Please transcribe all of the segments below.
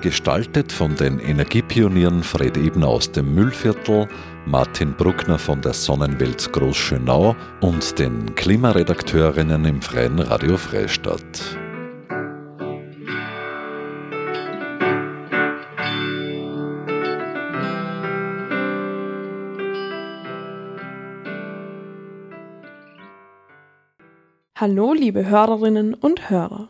Gestaltet von den Energiepionieren Fred Ebner aus dem Müllviertel, Martin Bruckner von der Sonnenwelt Großschönau und den Klimaredakteurinnen im Freien Radio Freistadt. Hallo, liebe Hörerinnen und Hörer.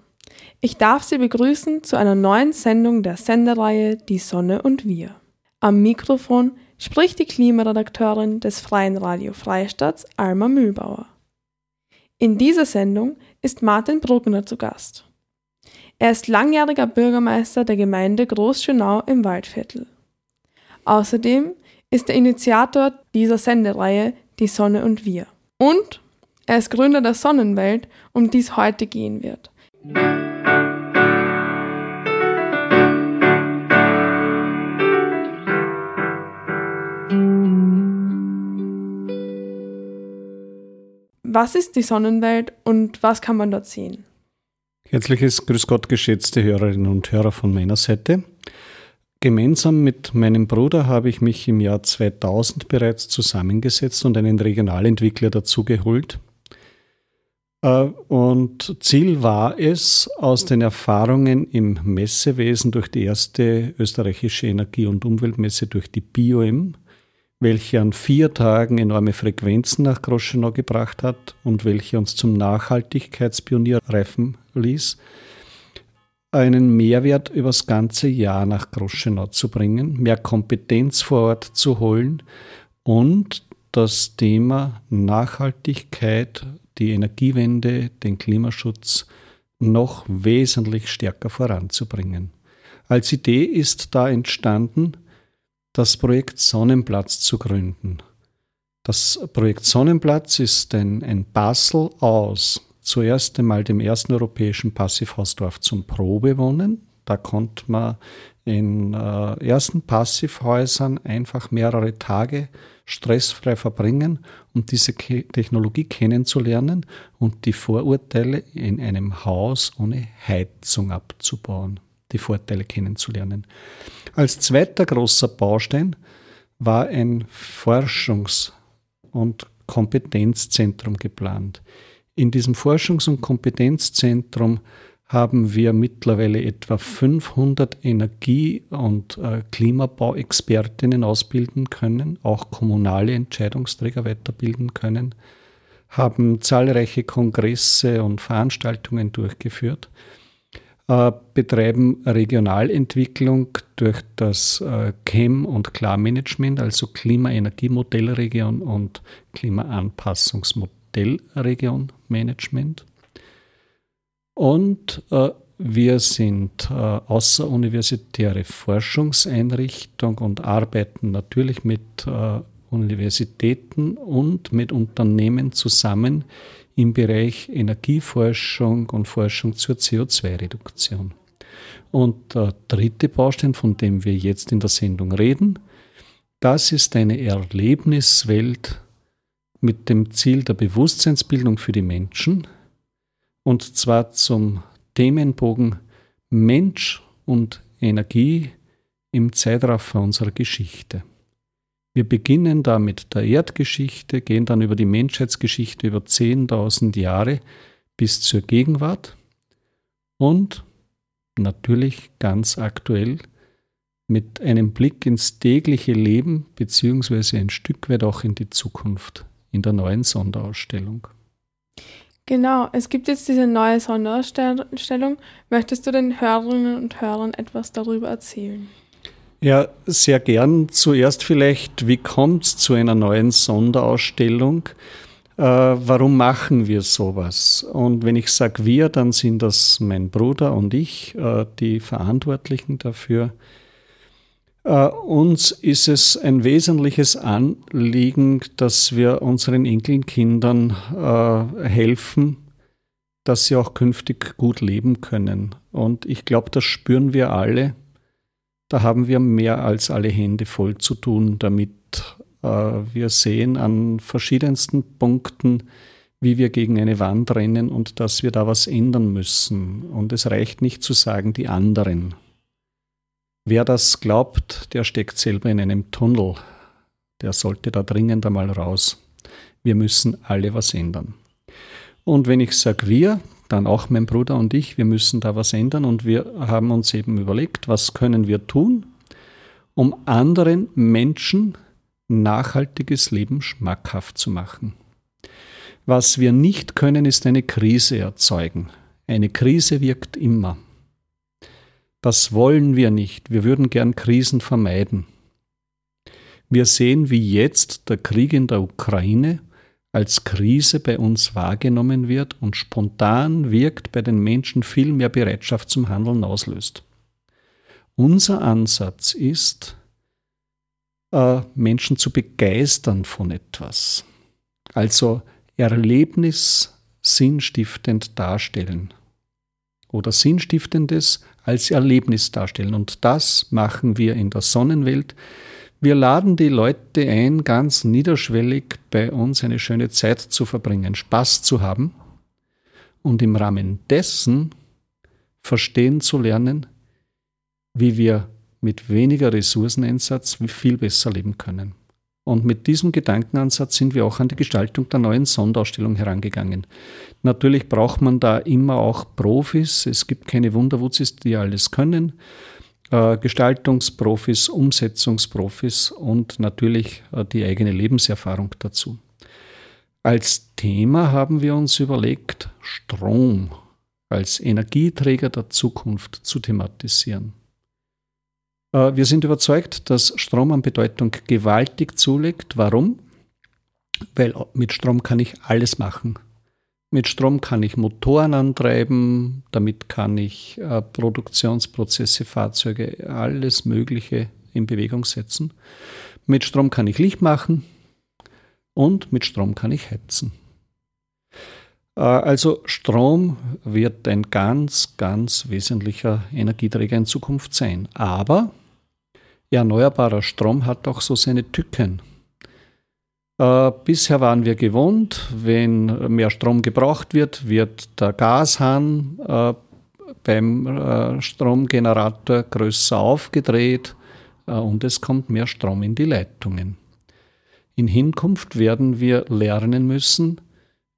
Ich darf Sie begrüßen zu einer neuen Sendung der Sendereihe Die Sonne und wir. Am Mikrofon spricht die Klimaredakteurin des Freien Radio Freistaats Alma Mühlbauer. In dieser Sendung ist Martin Bruckner zu Gast. Er ist langjähriger Bürgermeister der Gemeinde Großschönau im Waldviertel. Außerdem ist er Initiator dieser Sendereihe Die Sonne und wir. Und er ist Gründer der Sonnenwelt, um die es heute gehen wird. Was ist die Sonnenwelt und was kann man dort sehen? Herzliches Grüß Gott, geschätzte Hörerinnen und Hörer von meiner Seite. Gemeinsam mit meinem Bruder habe ich mich im Jahr 2000 bereits zusammengesetzt und einen Regionalentwickler dazu geholt. Äh, und Ziel war es, aus den Erfahrungen im Messewesen durch die erste österreichische Energie- und Umweltmesse durch die BioM welche an vier Tagen enorme Frequenzen nach Groschenau gebracht hat und welche uns zum Nachhaltigkeitspionier reifen ließ, einen Mehrwert übers ganze Jahr nach Groschenau zu bringen, mehr Kompetenz vor Ort zu holen und das Thema Nachhaltigkeit, die Energiewende, den Klimaschutz noch wesentlich stärker voranzubringen. Als Idee ist da entstanden, das Projekt Sonnenplatz zu gründen. Das Projekt Sonnenplatz ist ein, ein Basel aus zuerst einmal dem ersten europäischen Passivhausdorf zum Probewohnen. Da konnte man in äh, ersten Passivhäusern einfach mehrere Tage stressfrei verbringen, um diese Ke Technologie kennenzulernen und die Vorurteile in einem Haus ohne Heizung abzubauen die Vorteile kennenzulernen. Als zweiter großer Baustein war ein Forschungs- und Kompetenzzentrum geplant. In diesem Forschungs- und Kompetenzzentrum haben wir mittlerweile etwa 500 Energie- und äh, Klimabauexpertinnen ausbilden können, auch kommunale Entscheidungsträger weiterbilden können, haben zahlreiche Kongresse und Veranstaltungen durchgeführt äh, betreiben Regionalentwicklung durch das äh, CHEM- und Klarmanagement, also Klima-Energiemodellregion und Klimaanpassungsmodellregion Management. Und äh, wir sind äh, außeruniversitäre Forschungseinrichtung und arbeiten natürlich mit äh, Universitäten und mit Unternehmen zusammen, im Bereich Energieforschung und Forschung zur CO2-Reduktion. Und der dritte Baustein, von dem wir jetzt in der Sendung reden, das ist eine Erlebniswelt mit dem Ziel der Bewusstseinsbildung für die Menschen, und zwar zum Themenbogen Mensch und Energie im Zeitraffer unserer Geschichte. Wir beginnen da mit der Erdgeschichte, gehen dann über die Menschheitsgeschichte über 10.000 Jahre bis zur Gegenwart und natürlich ganz aktuell mit einem Blick ins tägliche Leben beziehungsweise ein Stück weit auch in die Zukunft in der neuen Sonderausstellung. Genau, es gibt jetzt diese neue Sonderausstellung. Möchtest du den Hörerinnen und Hörern etwas darüber erzählen? Ja, sehr gern. Zuerst vielleicht, wie kommt es zu einer neuen Sonderausstellung? Äh, warum machen wir sowas? Und wenn ich sage wir, dann sind das mein Bruder und ich, äh, die Verantwortlichen dafür. Äh, uns ist es ein wesentliches Anliegen, dass wir unseren Enkelkindern äh, helfen, dass sie auch künftig gut leben können. Und ich glaube, das spüren wir alle. Da haben wir mehr als alle Hände voll zu tun damit. Äh, wir sehen an verschiedensten Punkten, wie wir gegen eine Wand rennen und dass wir da was ändern müssen. Und es reicht nicht zu sagen, die anderen. Wer das glaubt, der steckt selber in einem Tunnel. Der sollte da dringend einmal raus. Wir müssen alle was ändern. Und wenn ich sage wir, dann auch mein Bruder und ich, wir müssen da was ändern und wir haben uns eben überlegt, was können wir tun, um anderen Menschen nachhaltiges Leben schmackhaft zu machen. Was wir nicht können, ist eine Krise erzeugen. Eine Krise wirkt immer. Das wollen wir nicht. Wir würden gern Krisen vermeiden. Wir sehen, wie jetzt der Krieg in der Ukraine als Krise bei uns wahrgenommen wird und spontan wirkt bei den Menschen viel mehr Bereitschaft zum Handeln auslöst. Unser Ansatz ist, äh, Menschen zu begeistern von etwas. Also Erlebnis sinnstiftend darstellen. Oder Sinnstiftendes als Erlebnis darstellen. Und das machen wir in der Sonnenwelt wir laden die Leute ein, ganz niederschwellig bei uns eine schöne Zeit zu verbringen, Spaß zu haben und im Rahmen dessen verstehen zu lernen, wie wir mit weniger Ressourceneinsatz viel besser leben können. Und mit diesem Gedankenansatz sind wir auch an die Gestaltung der neuen Sonderausstellung herangegangen. Natürlich braucht man da immer auch Profis. Es gibt keine Wunderwutzis, die alles können. Äh, Gestaltungsprofis, Umsetzungsprofis und natürlich äh, die eigene Lebenserfahrung dazu. Als Thema haben wir uns überlegt, Strom als Energieträger der Zukunft zu thematisieren. Äh, wir sind überzeugt, dass Strom an Bedeutung gewaltig zulegt. Warum? Weil mit Strom kann ich alles machen. Mit Strom kann ich Motoren antreiben, damit kann ich äh, Produktionsprozesse, Fahrzeuge, alles Mögliche in Bewegung setzen. Mit Strom kann ich Licht machen und mit Strom kann ich heizen. Äh, also Strom wird ein ganz, ganz wesentlicher Energieträger in Zukunft sein. Aber erneuerbarer Strom hat auch so seine Tücken. Äh, bisher waren wir gewohnt, wenn mehr Strom gebraucht wird, wird der Gashahn äh, beim äh, Stromgenerator größer aufgedreht und es kommt mehr Strom in die Leitungen. In Hinkunft werden wir lernen müssen,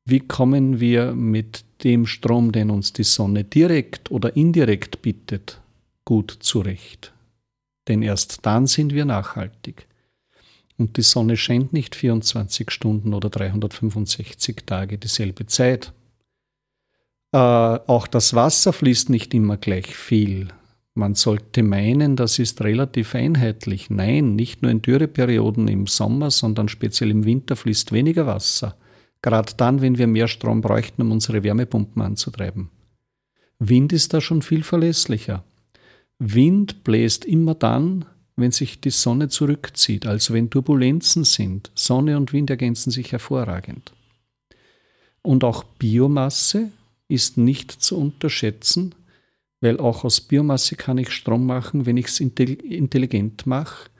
wie kommen wir mit dem Strom, den uns die Sonne direkt oder indirekt bietet, gut zurecht. Denn erst dann sind wir nachhaltig. Und die Sonne scheint nicht 24 Stunden oder 365 Tage dieselbe Zeit. Äh, auch das Wasser fließt nicht immer gleich viel. Man sollte meinen, das ist relativ einheitlich. Nein, nicht nur in Dürreperioden im Sommer, sondern speziell im Winter fließt weniger Wasser. Gerade dann, wenn wir mehr Strom bräuchten, um unsere Wärmepumpen anzutreiben. Wind ist da schon viel verlässlicher. Wind bläst immer dann, wenn sich die Sonne zurückzieht, also wenn Turbulenzen sind. Sonne und Wind ergänzen sich hervorragend. Und auch Biomasse ist nicht zu unterschätzen, weil auch aus Biomasse kann ich Strom machen, wenn ich es intelligent mache.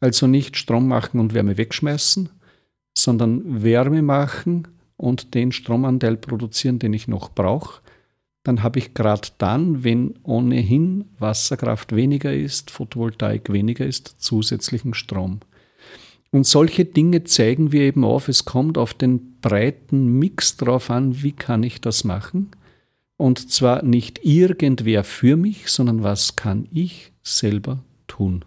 Also nicht Strom machen und Wärme wegschmeißen, sondern Wärme machen und den Stromanteil produzieren, den ich noch brauche dann habe ich gerade dann, wenn ohnehin Wasserkraft weniger ist, Photovoltaik weniger ist, zusätzlichen Strom. Und solche Dinge zeigen wir eben auf. Es kommt auf den breiten Mix drauf an, wie kann ich das machen. Und zwar nicht irgendwer für mich, sondern was kann ich selber tun.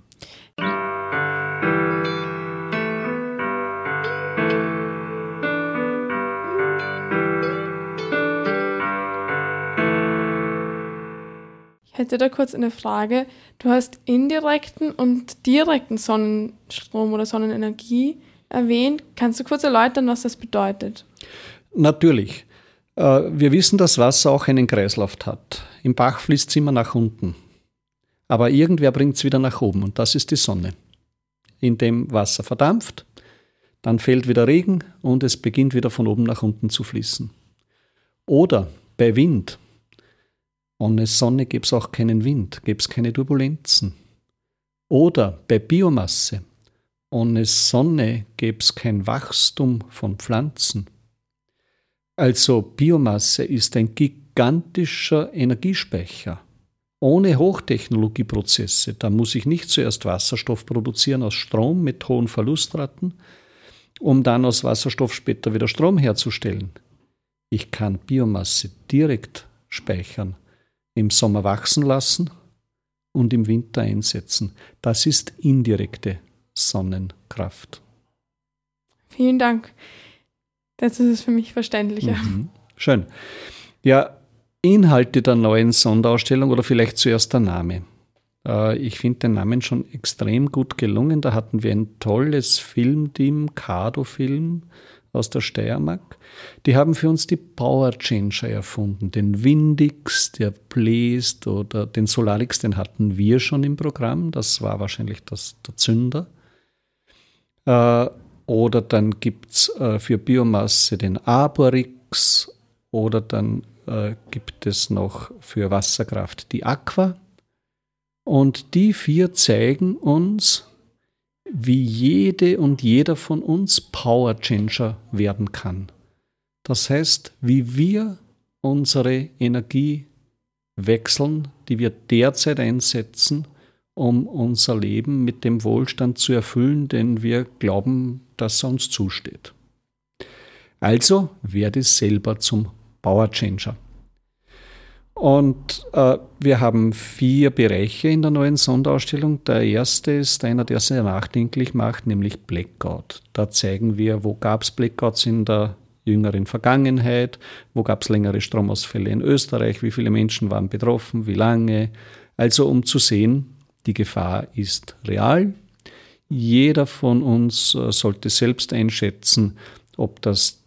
Hätte da kurz eine Frage. Du hast indirekten und direkten Sonnenstrom oder Sonnenenergie erwähnt. Kannst du kurz erläutern, was das bedeutet? Natürlich. Äh, wir wissen, dass Wasser auch einen Kreislauf hat. Im Bach fließt es immer nach unten. Aber irgendwer bringt es wieder nach oben und das ist die Sonne. In dem Wasser verdampft, dann fällt wieder Regen und es beginnt wieder von oben nach unten zu fließen. Oder bei Wind. Ohne Sonne gäbe es auch keinen Wind, gäbe es keine Turbulenzen. Oder bei Biomasse. Ohne Sonne gäbe es kein Wachstum von Pflanzen. Also Biomasse ist ein gigantischer Energiespeicher. Ohne Hochtechnologieprozesse, da muss ich nicht zuerst Wasserstoff produzieren aus Strom mit hohen Verlustraten, um dann aus Wasserstoff später wieder Strom herzustellen. Ich kann Biomasse direkt speichern, im Sommer wachsen lassen und im Winter einsetzen. Das ist indirekte Sonnenkraft. Vielen Dank. Das ist es für mich verständlicher. Mhm. Schön. Ja, Inhalte der neuen Sonderausstellung oder vielleicht zuerst der Name. Äh, ich finde den Namen schon extrem gut gelungen. Da hatten wir ein tolles Filmteam, Kado-Film aus der Steiermark. Die haben für uns die Power Changer erfunden. Den Windix, der bläst oder den Solarix, den hatten wir schon im Programm. Das war wahrscheinlich das, der Zünder. Äh, oder dann gibt es äh, für Biomasse den Aborix oder dann äh, gibt es noch für Wasserkraft die Aqua. Und die vier zeigen uns, wie jede und jeder von uns Power Changer werden kann. Das heißt, wie wir unsere Energie wechseln, die wir derzeit einsetzen, um unser Leben mit dem Wohlstand zu erfüllen, den wir glauben, dass er uns zusteht. Also werde selber zum Power Changer. Und äh, wir haben vier Bereiche in der neuen Sonderausstellung. Der erste ist einer, der sehr nachdenklich macht, nämlich Blackout. Da zeigen wir, wo gab es Blackouts in der jüngeren Vergangenheit, wo gab es längere Stromausfälle in Österreich, wie viele Menschen waren betroffen, wie lange. Also um zu sehen, die Gefahr ist real. Jeder von uns äh, sollte selbst einschätzen, ob das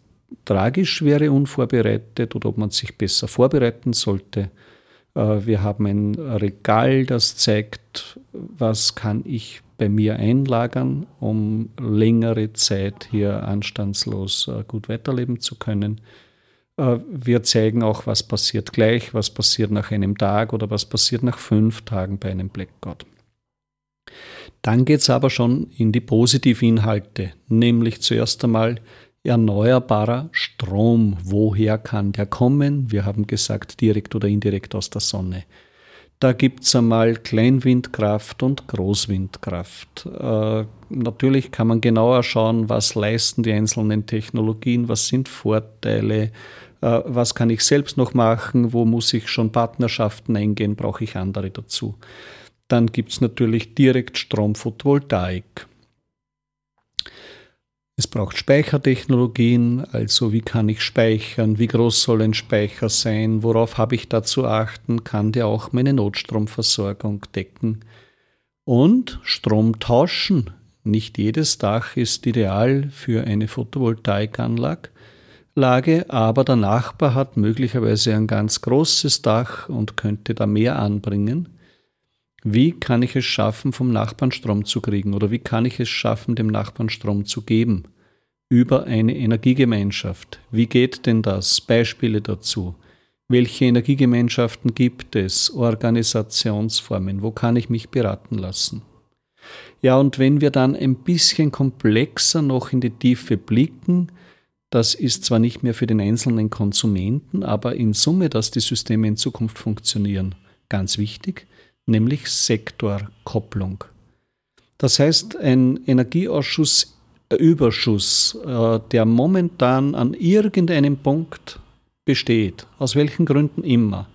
tragisch wäre, unvorbereitet oder ob man sich besser vorbereiten sollte. Äh, wir haben ein Regal, das zeigt, was kann ich bei mir einlagern, um längere Zeit hier anstandslos äh, gut weiterleben zu können. Äh, wir zeigen auch, was passiert gleich, was passiert nach einem Tag oder was passiert nach fünf Tagen bei einem Blackout. Dann geht es aber schon in die Positivinhalte, nämlich zuerst einmal, erneuerbarer Strom. Woher kann der kommen? Wir haben gesagt, direkt oder indirekt aus der Sonne. Da gibt es einmal Kleinwindkraft und Großwindkraft. Äh, natürlich kann man genauer schauen, was leisten die einzelnen Technologien, was sind Vorteile, äh, was kann ich selbst noch machen, wo muss ich schon Partnerschaften eingehen, brauche ich andere dazu. Dann gibt es natürlich direkt Photovoltaik. Es braucht Speichertechnologien, also wie kann ich speichern, wie groß soll ein Speicher sein, worauf habe ich da zu achten, kann der auch meine Notstromversorgung decken. Und Strom tauschen. Nicht jedes Dach ist ideal für eine Photovoltaikanlage, aber der Nachbar hat möglicherweise ein ganz großes Dach und könnte da mehr anbringen. Wie kann ich es schaffen, vom Nachbarn Strom zu kriegen? Oder wie kann ich es schaffen, dem Nachbarn Strom zu geben? Über eine Energiegemeinschaft. Wie geht denn das? Beispiele dazu. Welche Energiegemeinschaften gibt es? Organisationsformen? Wo kann ich mich beraten lassen? Ja, und wenn wir dann ein bisschen komplexer noch in die Tiefe blicken, das ist zwar nicht mehr für den einzelnen Konsumenten, aber in Summe, dass die Systeme in Zukunft funktionieren, ganz wichtig nämlich Sektorkopplung. Das heißt, ein Energieausschuss Überschuss, äh, der momentan an irgendeinem Punkt besteht, aus welchen Gründen immer,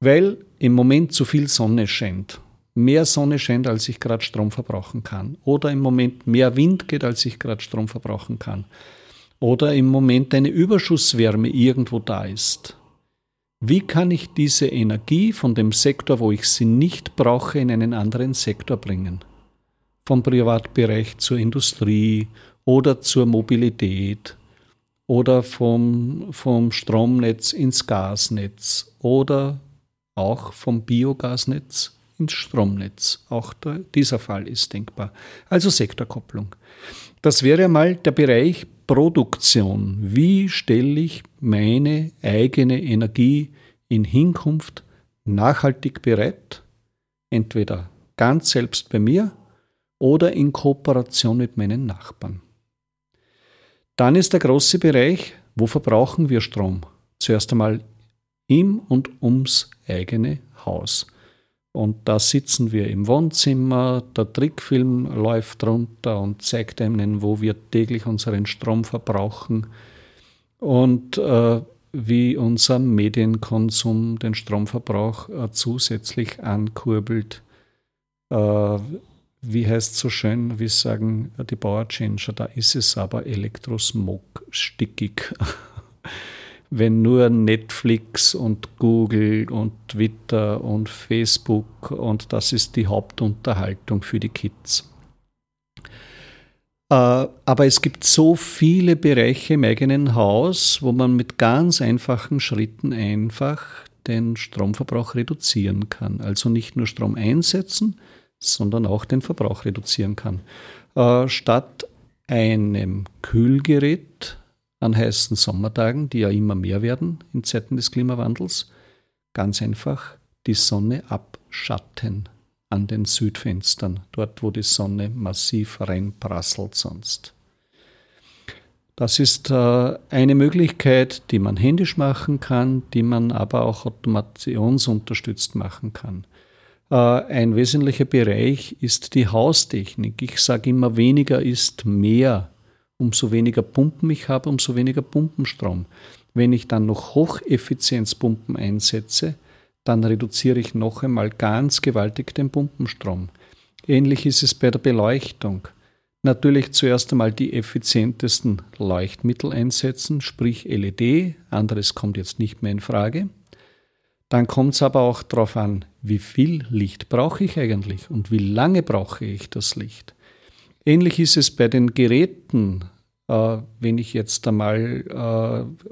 weil im Moment zu viel Sonne scheint, mehr Sonne scheint, als ich gerade Strom verbrauchen kann, oder im Moment mehr Wind geht, als ich gerade Strom verbrauchen kann, oder im Moment eine Überschusswärme irgendwo da ist, wie kann ich diese Energie von dem Sektor, wo ich sie nicht brauche, in einen anderen Sektor bringen? Vom Privatbereich zur Industrie oder zur Mobilität oder vom, vom Stromnetz ins Gasnetz oder auch vom Biogasnetz ins Stromnetz. Auch der, dieser Fall ist denkbar. Also Sektorkopplung. Das wäre mal der Bereich Produktion. Wie stelle ich meine eigene Energie in Hinkunft nachhaltig bereit? Entweder ganz selbst bei mir oder in Kooperation mit meinen Nachbarn. Dann ist der große Bereich, wo verbrauchen wir Strom? Zuerst einmal im und ums eigene Haus. Und da sitzen wir im Wohnzimmer, der Trickfilm läuft runter und zeigt einem, wo wir täglich unseren Strom verbrauchen und äh, wie unser Medienkonsum den Stromverbrauch äh, zusätzlich ankurbelt. Äh, wie heißt es so schön, wie sagen die Powerchanger, da ist es aber Elektrosmog stickig. Wenn nur Netflix und Google und Twitter und Facebook und das ist die Hauptunterhaltung für die Kids. Äh, aber es gibt so viele Bereiche im eigenen Haus, wo man mit ganz einfachen Schritten einfach den Stromverbrauch reduzieren kann. Also nicht nur Strom einsetzen, sondern auch den Verbrauch reduzieren kann. Äh, statt einem Kühlgerät an heißen Sommertagen, die ja immer mehr werden in Zeiten des Klimawandels, ganz einfach die Sonne abschatten an den Südfenstern, dort wo die Sonne massiv reinprasselt sonst. Das ist äh, eine Möglichkeit, die man händisch machen kann, die man aber auch automationsunterstützt machen kann. Äh, ein wesentlicher Bereich ist die Haustechnik. Ich sage immer, weniger ist mehr. Umso weniger Pumpen ich habe, umso weniger Pumpenstrom. Wenn ich dann noch Hocheffizienzpumpen einsetze, dann reduziere ich noch einmal ganz gewaltig den Pumpenstrom. Ähnlich ist es bei der Beleuchtung. Natürlich zuerst einmal die effizientesten Leuchtmittel einsetzen, sprich LED, anderes kommt jetzt nicht mehr in Frage. Dann kommt es aber auch darauf an, wie viel Licht brauche ich eigentlich und wie lange brauche ich das Licht. Ähnlich ist es bei den Geräten. Äh, wenn ich jetzt einmal äh,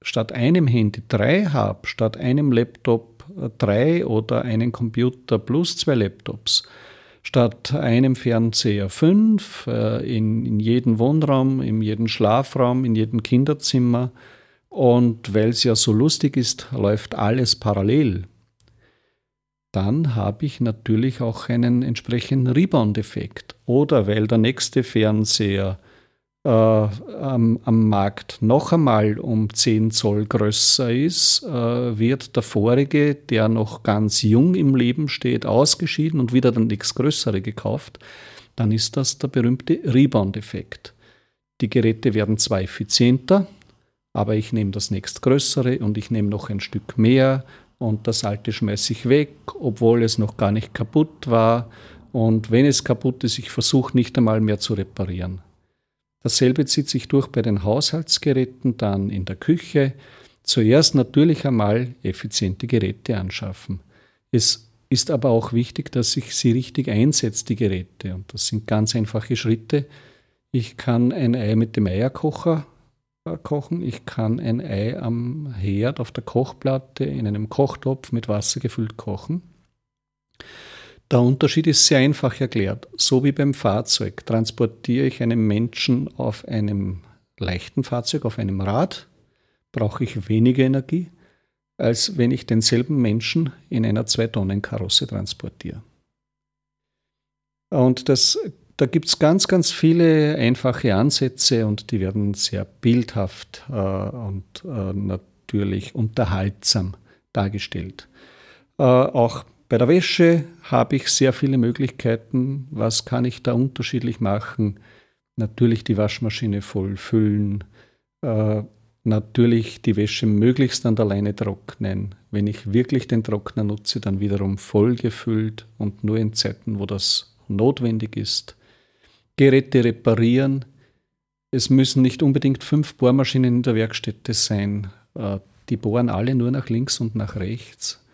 statt einem Handy drei habe, statt einem Laptop äh, drei oder einen Computer plus zwei Laptops, statt einem Fernseher fünf, in, in jedem Wohnraum, in jedem Schlafraum, in jedem Kinderzimmer, und weil es ja so lustig ist, läuft alles parallel. Dann habe ich natürlich auch einen entsprechenden Rebound-Effekt. Oder weil der nächste Fernseher äh, am, am, Markt noch einmal um 10 Zoll größer ist, äh, wird der vorige, der noch ganz jung im Leben steht, ausgeschieden und wieder der nächst größere gekauft. Dann ist das der berühmte Rebound-Effekt. Die Geräte werden zwar effizienter, aber ich nehme das nächstgrößere und ich nehme noch ein Stück mehr und das alte schmeiße ich weg, obwohl es noch gar nicht kaputt war. Und wenn es kaputt ist, ich versuche nicht einmal mehr zu reparieren. Dasselbe zieht sich durch bei den Haushaltsgeräten, dann in der Küche. Zuerst natürlich einmal effiziente Geräte anschaffen. Es ist aber auch wichtig, dass ich sie richtig einsetze, die Geräte. Und das sind ganz einfache Schritte. Ich kann ein Ei mit dem Eierkocher kochen. Ich kann ein Ei am Herd auf der Kochplatte in einem Kochtopf mit Wasser gefüllt kochen. Der Unterschied ist sehr einfach erklärt. So wie beim Fahrzeug transportiere ich einen Menschen auf einem leichten Fahrzeug, auf einem Rad, brauche ich weniger Energie, als wenn ich denselben Menschen in einer 2-Tonnen-Karosse transportiere. Und das da gibt es ganz, ganz viele einfache Ansätze und die werden sehr bildhaft äh, und äh, natürlich unterhaltsam dargestellt. Äh, auch bei der Wäsche habe ich sehr viele Möglichkeiten. Was kann ich da unterschiedlich machen? Natürlich die Waschmaschine voll füllen, äh, natürlich die Wäsche möglichst an der Leine trocknen. Wenn ich wirklich den Trockner nutze, dann wiederum voll gefüllt und nur in Zeiten, wo das notwendig ist. Geräte reparieren. Es müssen nicht unbedingt fünf Bohrmaschinen in der Werkstätte sein. Äh, die bohren alle nur nach links und nach rechts.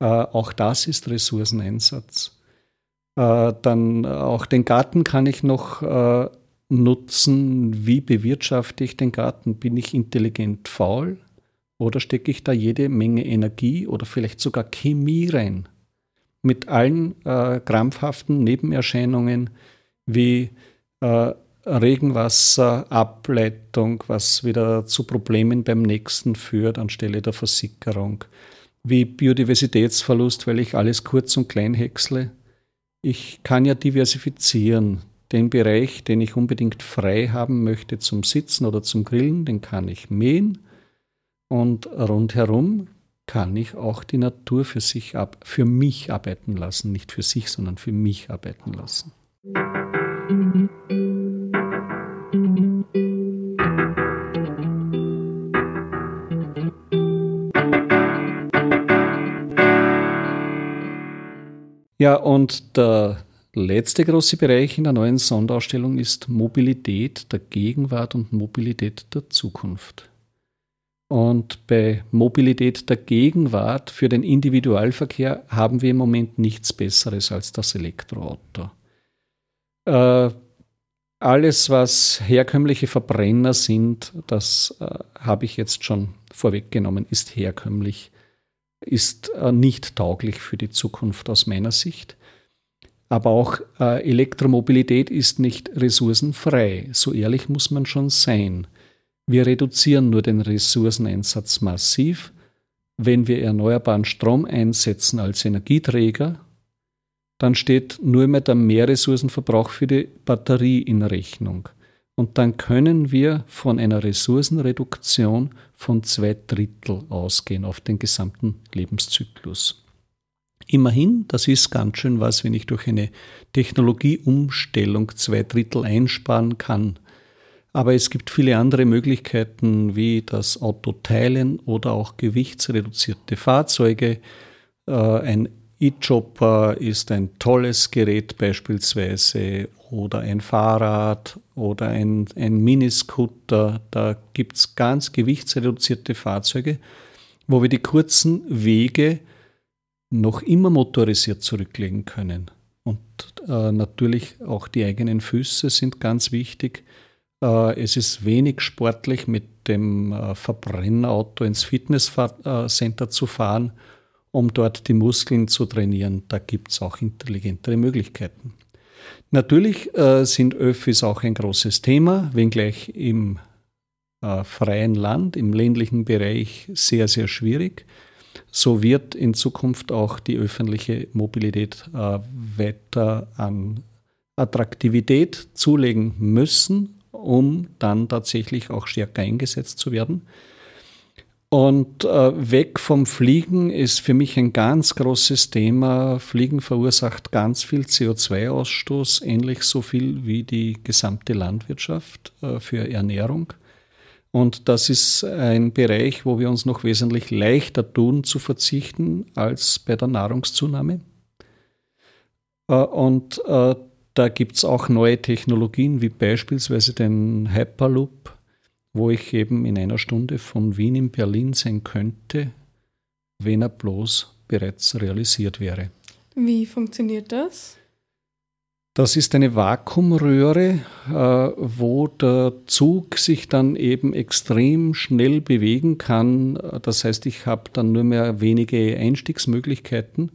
Äh, auch das ist Ressourceneinsatz. Äh, dann auch den Garten kann ich noch nutzen. Wie bewirtschafte ich den Garten? Bin ich intelligent faul? Oder stecke ich da jede Menge Energie oder vielleicht sogar Chemie rein? Mit allen krampfhaften Nebenerscheinungen, wie äh, Regenwasserableitung, was wieder zu Problemen beim nächsten führt anstelle der Versickerung, wie Biodiversitätsverlust, weil ich alles kurz und klein häcksle. Ich kann ja diversifizieren. Den Bereich, den ich unbedingt frei haben möchte zum Sitzen oder zum Grillen, den kann ich mähen. Und rundherum kann ich auch die Natur für sich ab, für mich arbeiten lassen, nicht für sich, sondern für mich arbeiten lassen. Ja, und der letzte große Bereich in der neuen Sonderausstellung ist Mobilität der Gegenwart und Mobilität der Zukunft. Und bei Mobilität der Gegenwart für den Individualverkehr haben wir im Moment nichts Besseres als das Elektroauto. Äh, alles, was herkömmliche Verbrenner sind, das äh, habe ich jetzt schon vorweggenommen, ist herkömmlich, ist äh, nicht tauglich für die Zukunft aus meiner Sicht. Aber auch äh, Elektromobilität ist nicht ressourcenfrei. So ehrlich muss man schon sein. Wir reduzieren nur den Ressourceneinsatz massiv, wenn wir erneuerbaren Strom einsetzen als Energieträger. Dann steht nur mehr der Mehrressourcenverbrauch für die Batterie in Rechnung. Und dann können wir von einer Ressourcenreduktion von zwei Drittel ausgehen auf den gesamten Lebenszyklus. Immerhin, das ist ganz schön was, wenn ich durch eine Technologieumstellung zwei Drittel einsparen kann. Aber es gibt viele andere Möglichkeiten, wie das Autoteilen oder auch gewichtsreduzierte Fahrzeuge. Äh, ein E-Chopper ist ein tolles Gerät beispielsweise oder ein Fahrrad oder ein, ein Miniscooter. Da gibt es ganz gewichtsreduzierte Fahrzeuge, wo wir die kurzen Wege noch immer motorisiert zurücklegen können. Und äh, natürlich auch die eigenen Füße sind ganz wichtig. Äh, es ist wenig sportlich, mit dem äh, Verbrennerauto ins Fitnesscenter zu fahren, um dort die Muskeln zu trainieren. Da gibt es auch intelligentere Möglichkeiten. Natürlich äh, sind Öffis auch ein großes Thema, wenngleich im freien Land, im ländlichen Bereich sehr, sehr schwierig. So wird in Zukunft auch die öffentliche Mobilität weiter an Attraktivität zulegen müssen um dann tatsächlich auch stärker eingesetzt zu werden. Und äh, weg vom Fliegen ist für mich ein ganz großes Thema. Fliegen verursacht ganz viel CO2-Ausstoß, ähnlich so viel wie die gesamte Landwirtschaft äh, für Ernährung. Und das ist ein Bereich, wo wir uns noch wesentlich leichter tun zu verzichten als bei der Nahrungszunahme. Äh, und äh, da gibt es auch neue Technologien, wie beispielsweise den Hyperloop, wo ich eben in einer Stunde von Wien in Berlin sein könnte, wenn er bloß bereits realisiert wäre. Wie funktioniert das? Das ist eine Vakuumröhre, äh, wo der Zug sich dann eben extrem schnell bewegen kann. Das heißt, ich habe dann nur mehr wenige Einstiegsmöglichkeiten.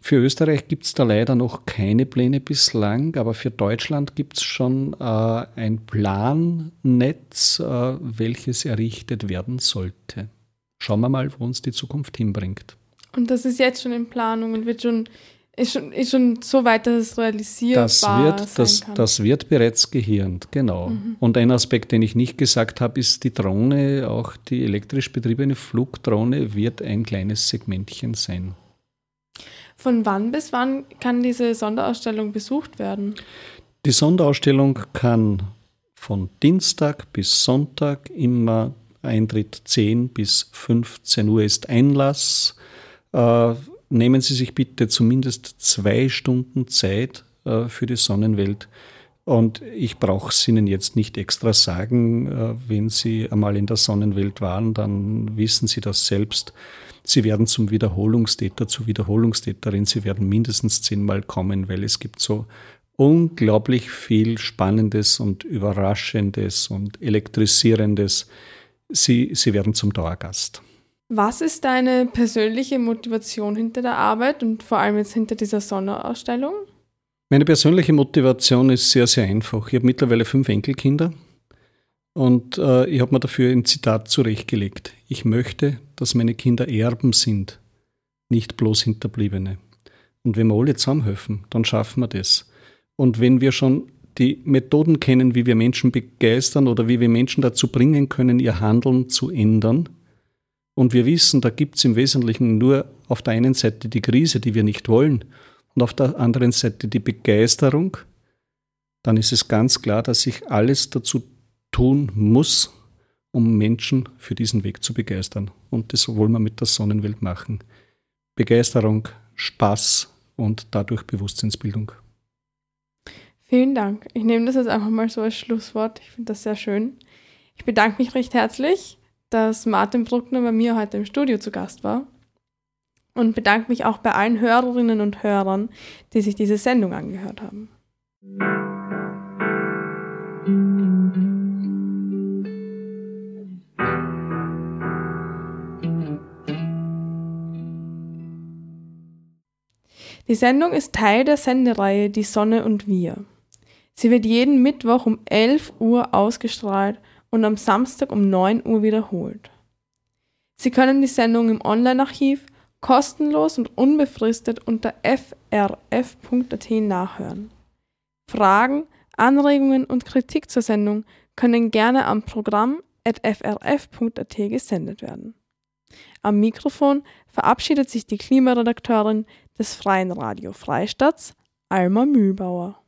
Für Österreich gibt es da leider noch keine Pläne bislang, aber für Deutschland gibt es schon äh, ein Plannetz, äh, welches errichtet werden sollte. Schauen wir mal, wo uns die Zukunft hinbringt. Und das ist jetzt schon in Planung und wird schon, ist schon, ist schon so weit, dass es realisierbar das wird, sein das, kann. Das wird bereits gehirnt, genau. Mhm. Und ein Aspekt, den ich nicht gesagt habe, ist die Drohne, auch die elektrisch betriebene Flugdrohne wird ein kleines Segmentchen sein. Von wann bis wann kann diese Sonderausstellung besucht werden? Die Sonderausstellung kann von Dienstag bis Sonntag immer Eintritt 10 bis 15 Uhr ist Einlass. Äh, nehmen Sie sich bitte zumindest zwei Stunden Zeit äh, für die Sonnenwelt. Und ich brauche es Ihnen jetzt nicht extra sagen, äh, wenn Sie einmal in der Sonnenwelt waren, dann wissen Sie das selbst. Sie werden zum Wiederholungstäter, zur Wiederholungstäterin. Sie werden mindestens zehnmal kommen, weil es gibt so unglaublich viel Spannendes und Überraschendes und Elektrisierendes. Sie, Sie werden zum Dauergast. Was ist deine persönliche Motivation hinter der Arbeit und vor allem jetzt hinter dieser Sonderausstellung? Meine persönliche Motivation ist sehr, sehr einfach. Ich habe mittlerweile fünf Enkelkinder und äh, ich habe mir dafür ein Zitat zurechtgelegt. Ich möchte, dass meine Kinder Erben sind, nicht bloß Hinterbliebene. Und wenn wir alle zusammenhelfen, dann schaffen wir das. Und wenn wir schon die Methoden kennen, wie wir Menschen begeistern oder wie wir Menschen dazu bringen können, ihr Handeln zu ändern, und wir wissen, da gibt es im Wesentlichen nur auf der einen Seite die Krise, die wir nicht wollen, und auf der anderen Seite die Begeisterung, dann ist es ganz klar, dass ich alles dazu tun muss, um Menschen für diesen Weg zu begeistern. Und das wollen wir mit der Sonnenwelt machen. Begeisterung, Spaß und dadurch Bewusstseinsbildung. Vielen Dank. Ich nehme das jetzt einfach mal so als Schlusswort. Ich finde das sehr schön. Ich bedanke mich recht herzlich, dass Martin Bruckner bei mir heute im Studio zu Gast war und bedanke mich auch bei allen Hörerinnen und Hörern, die sich diese Sendung angehört haben. Die Sendung ist Teil der Sendereihe Die Sonne und wir. Sie wird jeden Mittwoch um 11 Uhr ausgestrahlt und am Samstag um 9 Uhr wiederholt. Sie können die Sendung im Online-Archiv kostenlos und unbefristet unter frf.at nachhören. Fragen, Anregungen und Kritik zur Sendung können gerne am Programm frf.at gesendet werden. Am Mikrofon verabschiedet sich die Klimaredakteurin des Freien Radio Freistadts, Alma Mühlbauer.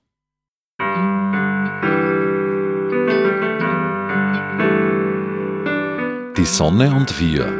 Die Sonne und wir